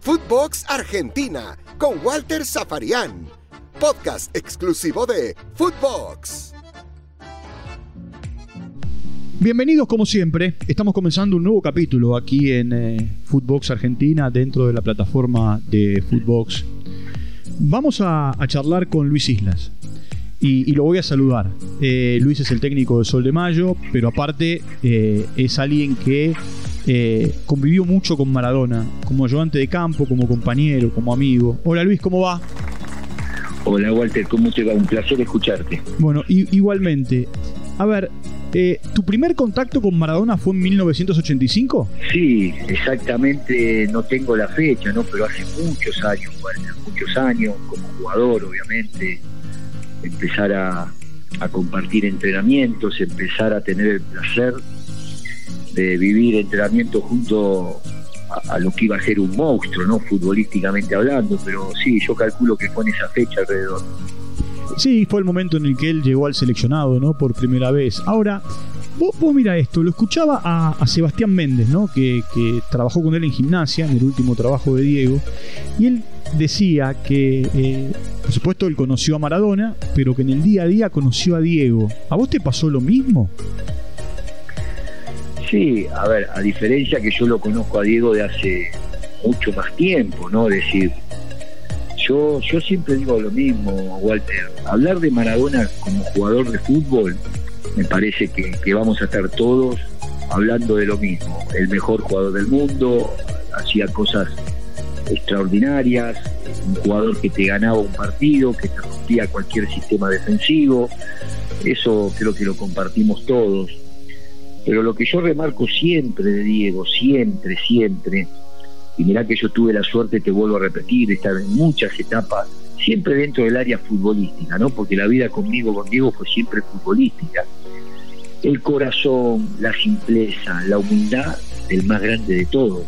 Footbox Argentina con Walter Zafarian. Podcast exclusivo de Footbox. Bienvenidos como siempre, estamos comenzando un nuevo capítulo aquí en eh, Footbox Argentina dentro de la plataforma de Footbox. Vamos a, charlar con Luis Islas y, lo voy a saludar. Eh, Luis es el técnico de Sol de Mayo, pero aparte eh, es alguien que convivió mucho con Maradona, como ayudante de campo, como compañero, como amigo. Hola Luis, ¿cómo va? Hola Walter, ¿cómo te va? Un placer escucharte. Bueno, igualmente. A ver, eh, ¿tu primer contacto con Maradona fue en 1985? Sí, exactamente, no tengo la fecha, ¿no? Pero hace muchos años, Walter, muchos años, como jugador, obviamente, empezar a, compartir entrenamientos, empezar a tener el placer de vivir entrenamientos junto a, lo que iba a ser un monstruo, ¿no? Futbolísticamente hablando, pero sí, yo calculo que fue en esa fecha alrededor. Sí, fue el momento en el que él llegó al seleccionado, ¿no? Por primera vez. Ahora, vos, mira esto, lo escuchaba a, Sebastián Méndez, ¿no? Que, trabajó con él en gimnasia, en el último trabajo de Diego, y él decía que, eh, por supuesto, él conoció a Maradona, pero que en el día a día conoció a Diego. ¿A vos te pasó lo mismo? Sí, a ver, a diferencia que yo lo conozco a Diego de hace mucho más tiempo, ¿no? Es decir, yo, yo siempre digo lo mismo, Walter. Hablar de Maradona como jugador de fútbol, me parece que, vamos a estar todos hablando de lo mismo. El mejor jugador del mundo, hacía cosas extraordinarias, un jugador que te ganaba un partido, que te rompía cualquier sistema defensivo. Eso creo que lo compartimos todos. Pero lo que yo remarco siempre de Diego, siempre, siempre, y mirá que yo tuve la suerte, te vuelvo a repetir, de estar en muchas etapas, siempre dentro del área futbolística, ¿no? Porque la vida conmigo, con Diego, fue siempre futbolística. El corazón, la simpleza, la humildad del más grande de todos.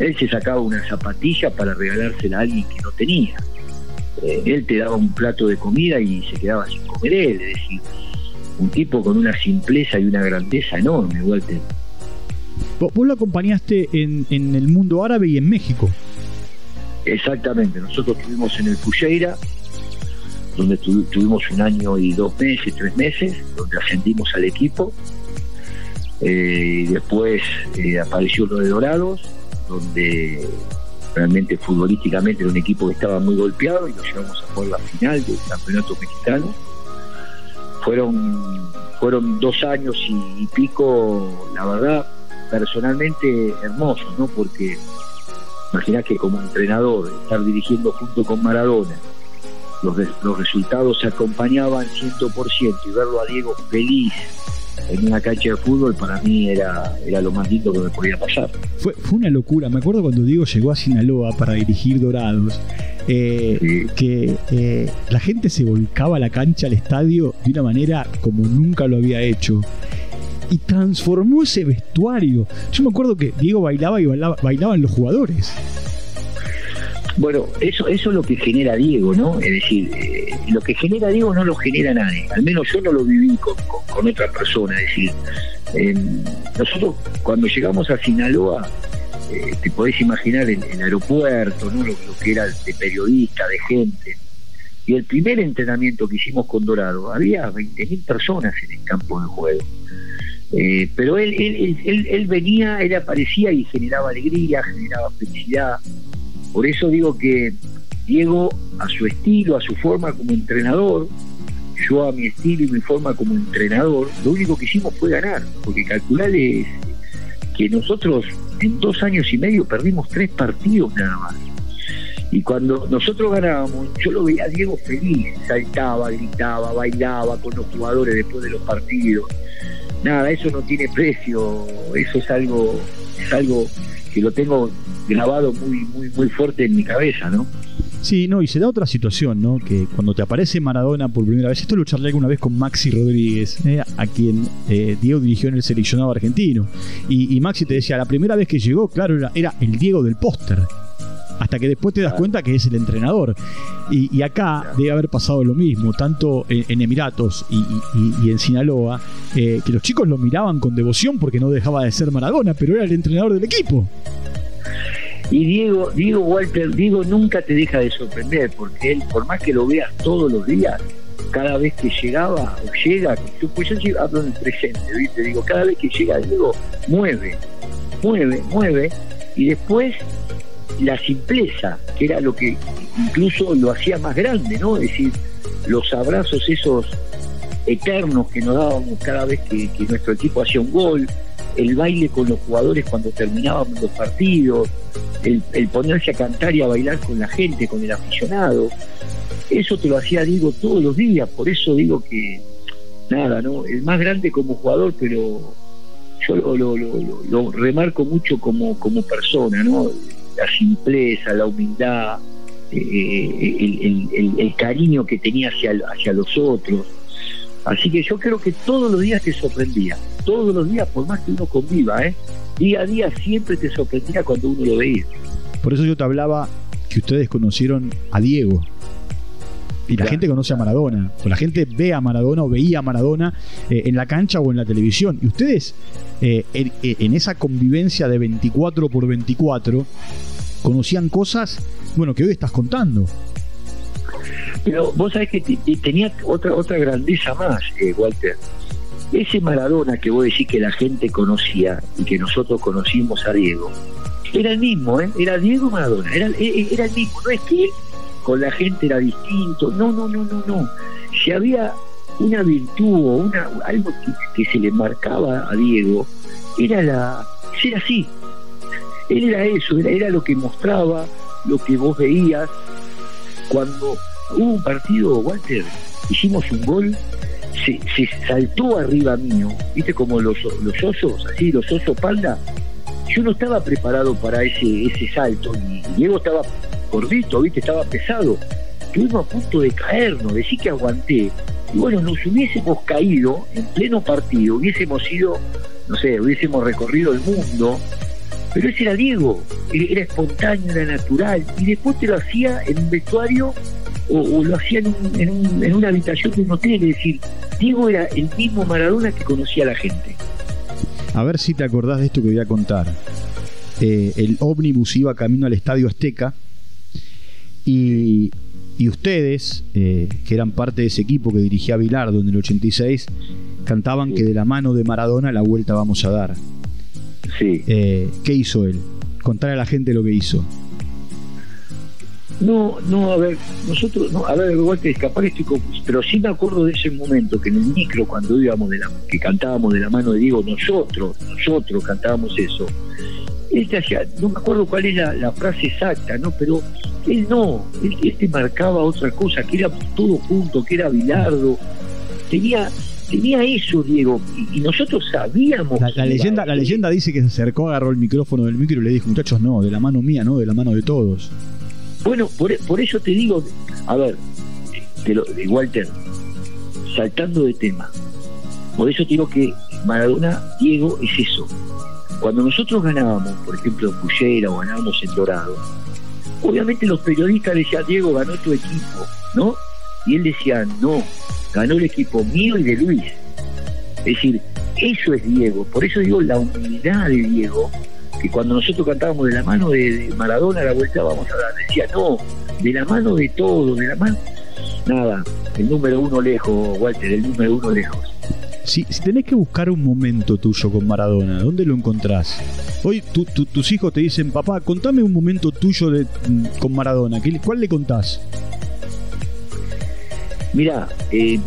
Él se sacaba una zapatilla para regalársela a alguien que no tenía. Eh, él te daba un plato de comida y se quedaba sin comer él, es decir, un tipo con una simpleza y una grandeza enorme, Walter. Vos, lo acompañaste en, el mundo árabe y en México. Exactamente, nosotros estuvimos en el Fujeira, donde tuvimos un año y dos meses, tres meses, donde ascendimos al equipo. Eh, y después eh, apareció lo de Dorados, donde realmente futbolísticamente era un equipo que estaba muy golpeado y nos llevamos a jugar la final del campeonato mexicano fueron, fueron dos años y, pico, la verdad, personalmente hermoso, ¿no? Porque imaginás que como entrenador, estar dirigiendo junto con Maradona, los, los resultados se acompañaban 100% y verlo a Diego feliz en una cancha de fútbol para mí era, era lo más lindo que me podía pasar. Fue, fue una locura, me acuerdo cuando Diego llegó a Sinaloa para dirigir Dorados, eh, que eh, la gente se volcaba a la cancha, al estadio, de una manera como nunca lo había hecho. Y transformó ese vestuario. Yo me acuerdo que Diego bailaba y bailaban los jugadores. Bueno, eso, eso es lo que genera Diego, ¿no? Es decir, eh, lo que genera Diego no lo genera nadie. Al menos yo no lo viví con, otra persona. Es decir, nosotros cuando llegamos a Sinaloa, eh, te podés imaginar el, el aeropuerto, ¿no? Lo, que era de periodista, de gente. Y el primer entrenamiento que hicimos con Dorado, había 20.000 personas en el campo de juego. Eh, pero él, él, él, él, venía, él aparecía y generaba alegría, generaba felicidad, por eso digo que Diego, a su estilo, a su forma como entrenador, yo a mi estilo y mi forma como entrenador, lo único que hicimos fue ganar, porque calcularles que nosotros en dos años y medio perdimos tres partidos nada más. Y cuando nosotros ganábamos, yo lo veía a Diego feliz, saltaba, gritaba, bailaba con los jugadores después de los partidos. Nada, eso no tiene precio, eso es algo, es algo que lo tengo grabado muy, muy, muy fuerte en mi cabeza, ¿no? Sí, no, y se da otra situación, ¿no? Que cuando te aparece Maradona por primera vez, esto lo charlé alguna vez con Maxi Rodríguez, ¿eh? a quien eh, Diego dirigió en el seleccionado argentino. Y, Maxi te decía, la primera vez que llegó, claro, era, el Diego del póster. Hasta que después te das cuenta que es el entrenador. Y, acá debe haber pasado lo mismo, tanto en, Emiratos y, en Sinaloa, eh, que los chicos lo miraban con devoción porque no dejaba de ser Maradona, pero era el entrenador del equipo. Y Diego, Diego Walter, Diego nunca te deja de sorprender, porque él, por más que lo veas todos los días, cada vez que llegaba o llega, pues yo hablo en presente, ¿viste? Digo, cada vez que llega Diego, mueve, mueve, mueve, y después la simpleza, que era lo que incluso lo hacía más grande, ¿no? Es decir, los abrazos esos eternos que nos dábamos cada vez que, nuestro equipo hacía un gol, el baile con los jugadores cuando terminábamos los partidos, el, ponerse a cantar y a bailar con la gente, con el aficionado. Eso te lo hacía Diego todos los días, por eso digo que, nada, ¿no? El más grande como jugador, pero yo lo, lo, remarco mucho como, como persona, ¿no? La simpleza, la humildad, eh, eh, el, el, cariño que tenía hacia, hacia los otros. Así que yo creo que todos los días te sorprendía, todos los días, por más que uno conviva, ¿eh? día a día siempre te sorprendía cuando uno lo veía. Por eso yo te hablaba que ustedes conocieron a Diego. Y la gente conoce a Maradona, o la gente ve a Maradona o veía a Maradona eh, en la cancha o en la televisión. Y ustedes, eh, en, en, esa convivencia de 24 por 24, conocían cosas, bueno, que hoy estás contando. Pero vos sabés que tenía otra otra grandeza más, eh, Walter. Ese Maradona que vos decís que la gente conocía y que nosotros conocimos a Diego, era el mismo, ¿eh? Era Diego Maradona, era, e, e, era el mismo. No es que con la gente era distinto, no, no, no, no, no. Si había una virtud o una, algo que, se le marcaba a Diego, era la ser así. Él era eso, era, era lo que mostraba, lo que vos veías. Cuando hubo un partido, Walter, hicimos un gol, se, saltó arriba mío, viste como los, los osos, así, los osos panda. Yo no estaba preparado para ese, ese salto y Diego estaba gordito, viste, estaba pesado. Estuvimos a punto de caernos, decir que aguanté. Y bueno, nos hubiésemos caído en pleno partido, hubiésemos ido, no sé, hubiésemos recorrido el mundo, pero ese era Diego, era espontáneo, era natural, y después te lo hacía en un vestuario o, lo hacía en, una habitación de un hotel, es decir, Diego era el mismo Maradona que conocía a la gente. A ver si te acordás de esto que voy a contar. Eh, el ómnibus iba camino al Estadio Azteca y, ustedes, eh, que eran parte de ese equipo que dirigía Bilardo en el 86, cantaban que de la mano de Maradona la vuelta vamos a dar. Sí. Eh, ¿Qué hizo él? Contar a la gente lo que hizo. No, no, a ver, nosotros, no, a ver, igual que escapar estoy pero sí me acuerdo de ese momento que en el micro, cuando íbamos de la, que cantábamos de la mano de Diego, nosotros, nosotros cantábamos eso. Él te hacía, no me acuerdo cuál es la, frase exacta, ¿no? Pero él no, él, te marcaba otra cosa, que era todo junto, que era Bilardo. Tenía, tenía eso, Diego, y, nosotros sabíamos. La, leyenda, la leyenda dice que se acercó, agarró el micrófono del micro y le dijo, muchachos, no, de la mano mía, no, de la mano de todos. Bueno, por, eso te digo, a ver, te lo, Walter, saltando de tema, por eso te digo que Maradona, Diego, es eso. Cuando nosotros ganábamos, por ejemplo, en Puyera o ganábamos en Dorado, obviamente los periodistas decían, Diego, ganó tu equipo, ¿no? Y él decía, no, ganó el equipo mío y de Luis. Es decir, eso es Diego. Por eso digo la humildad de Diego que cuando nosotros cantábamos de la mano de, Maradona, la vuelta vamos a dar, decía, no, de la mano de todo, de la mano. Nada, el número uno lejos, Walter, el número uno lejos. Si, si tenés que buscar un momento tuyo con Maradona, ¿dónde lo encontrás? Hoy tus hijos te dicen, papá, contame un momento tuyo de, con Maradona. ¿Cuál le contás? Mira, eh,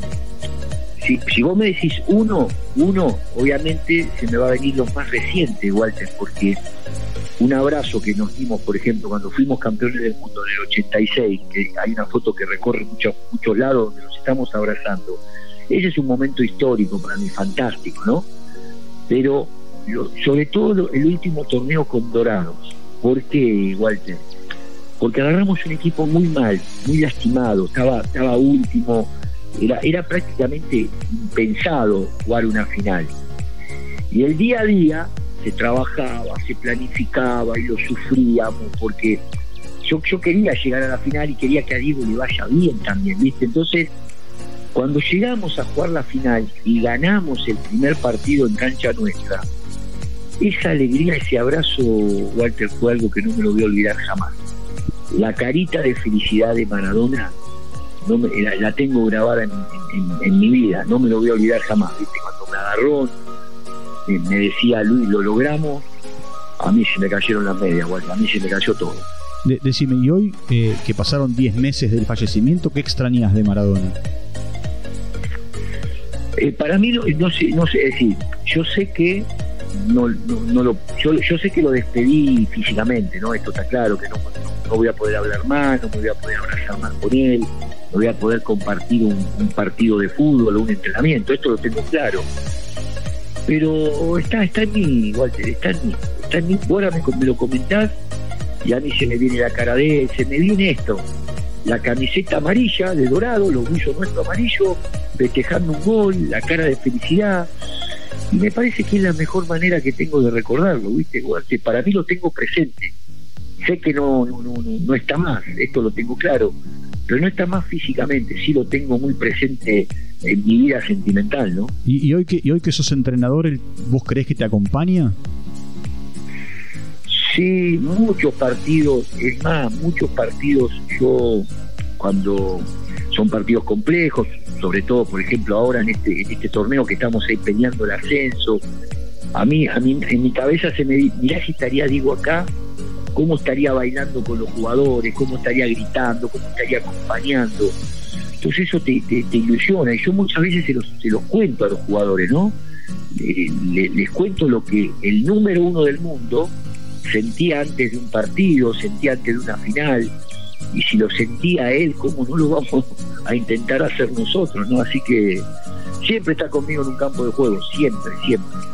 si, vos me decís uno, uno, obviamente se me va a venir lo más reciente, Walter, porque un abrazo que nos dimos, por ejemplo, cuando fuimos campeones del mundo en el 86, que hay una foto que recorre muchos muchos lados donde nos estamos abrazando, ese es un momento histórico para mí, fantástico, ¿no? Pero sobre todo el último torneo con Dorados. ¿Por qué, Walter? Porque agarramos un equipo muy mal, muy lastimado, estaba, estaba último, era, era prácticamente impensado jugar una final. Y el día a día se trabajaba, se planificaba y lo sufríamos porque yo, yo quería llegar a la final y quería que a Diego le vaya bien también, ¿viste? Entonces, cuando llegamos a jugar la final y ganamos el primer partido en cancha nuestra, esa alegría, ese abrazo, Walter, fue algo que no me lo voy a olvidar jamás. La carita de felicidad de Maradona no la, tengo grabada en, mi vida, no me lo voy a olvidar jamás. Cuando me agarró, eh, me decía Luis, lo logramos, a mí se me cayeron las medias, Walter, a mí se me cayó todo. decime, y hoy eh, que pasaron 10 meses del fallecimiento, ¿qué extrañas de Maradona? Eh, para mí, no, sé, no sé, es decir, yo sé que no, no, lo, yo, yo, sé que lo despedí físicamente, ¿no? Esto está claro, que no, no, voy a poder hablar más, no me voy a poder abrazar más con él, voy a poder compartir un, partido de fútbol o un entrenamiento, esto lo tengo claro. Pero está, está en mí, Walter, está en mí, está en mí, ahora me, lo comentás y a mí se me viene la cara de se me viene esto, la camiseta amarilla de dorado, los brillos nuestros amarillos, festejando un gol, la cara de felicidad. Y me parece que es la mejor manera que tengo de recordarlo, ¿viste? Que para mí lo tengo presente. Sé que no, no, no, no está más, esto lo tengo claro, pero no está más físicamente, sí lo tengo muy presente en mi vida sentimental, ¿no? ¿Y, hoy, que, y hoy que sos entrenador, ¿vos crees que te acompaña? Sí, muchos partidos, es más, muchos partidos yo cuando son partidos complejos, sobre todo, por ejemplo, ahora en este, en este torneo que estamos ahí peleando el ascenso, a mí, a mí en mi cabeza se me mirá si estaría, digo, acá, cómo estaría bailando con los jugadores, cómo estaría gritando, cómo estaría acompañando. Entonces eso te, ilusiona y yo muchas veces se los, se los cuento a los jugadores, ¿no? Eh, les cuento lo que el número uno del mundo sentía antes de un partido, sentía antes de una final, y si lo sentía él, ¿cómo no lo vamos a intentar hacer nosotros? ¿no? Así que siempre está conmigo en un campo de juego, siempre, siempre.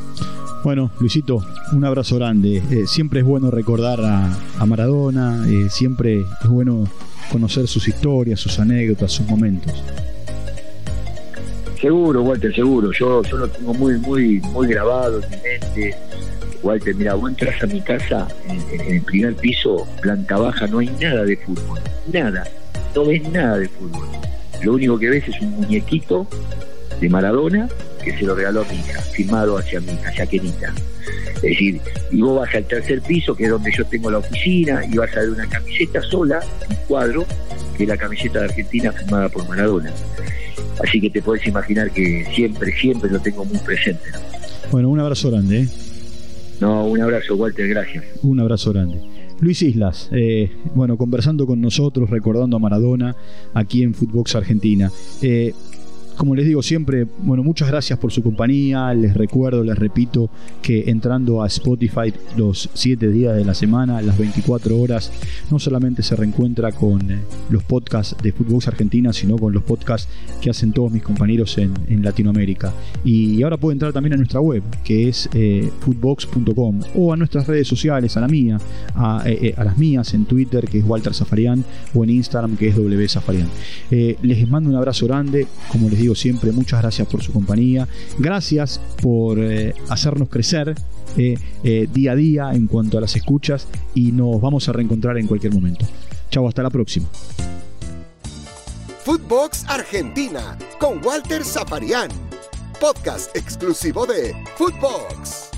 Bueno, Luisito, un abrazo grande. Eh, siempre es bueno recordar a, Maradona, eh, siempre es bueno conocer sus historias, sus anécdotas, sus momentos. Seguro, Walter, seguro. Yo, yo lo tengo muy, muy, muy grabado en mi mente. Walter, mira, vos entras a mi casa, en, el primer piso, planta baja, no hay nada de fútbol, nada, no ves nada de fútbol. Lo único que ves es un muñequito de Maradona que se lo regaló a mi hija, firmado hacia hija, hacia Kenita. Es decir, y vos vas al tercer piso, que es donde yo tengo la oficina, y vas a ver una camiseta sola, un cuadro, que es la camiseta de Argentina firmada por Maradona. Así que te puedes imaginar que siempre, siempre lo tengo muy presente. Bueno, un abrazo grande. ¿eh? No, un abrazo, Walter, gracias. Un abrazo grande. Luis Islas, eh, bueno, conversando con nosotros, recordando a Maradona aquí en Footbox Argentina. Eh, como les digo siempre, bueno, muchas gracias por su compañía. Les recuerdo, les repito que entrando a Spotify los 7 días de la semana, las 24 horas, no solamente se reencuentra con eh, los podcasts de Footbox Argentina, sino con los podcasts que hacen todos mis compañeros en, Latinoamérica. Y ahora puede entrar también a nuestra web, que es eh, footbox.com, o a nuestras redes sociales, a la mía, eh, a, las mías en Twitter, que es Walter Zafarian, o en Instagram, que es W les mando un abrazo grande, como les digo siempre, muchas gracias por su compañía. Gracias por eh, hacernos crecer eh, eh, día a día en cuanto a las escuchas y nos vamos a reencontrar en cualquier momento. Chao, hasta la próxima. Footbox Argentina con Walter Zafarian, podcast exclusivo de Footbox.